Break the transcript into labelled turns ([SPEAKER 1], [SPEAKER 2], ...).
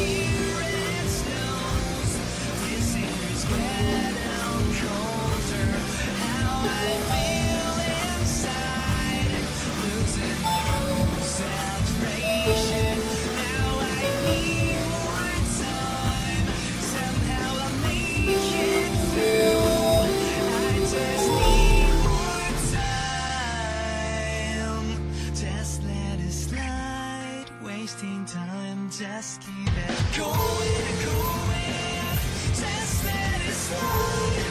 [SPEAKER 1] You. wasting time, just keep it going, going, just let it slide.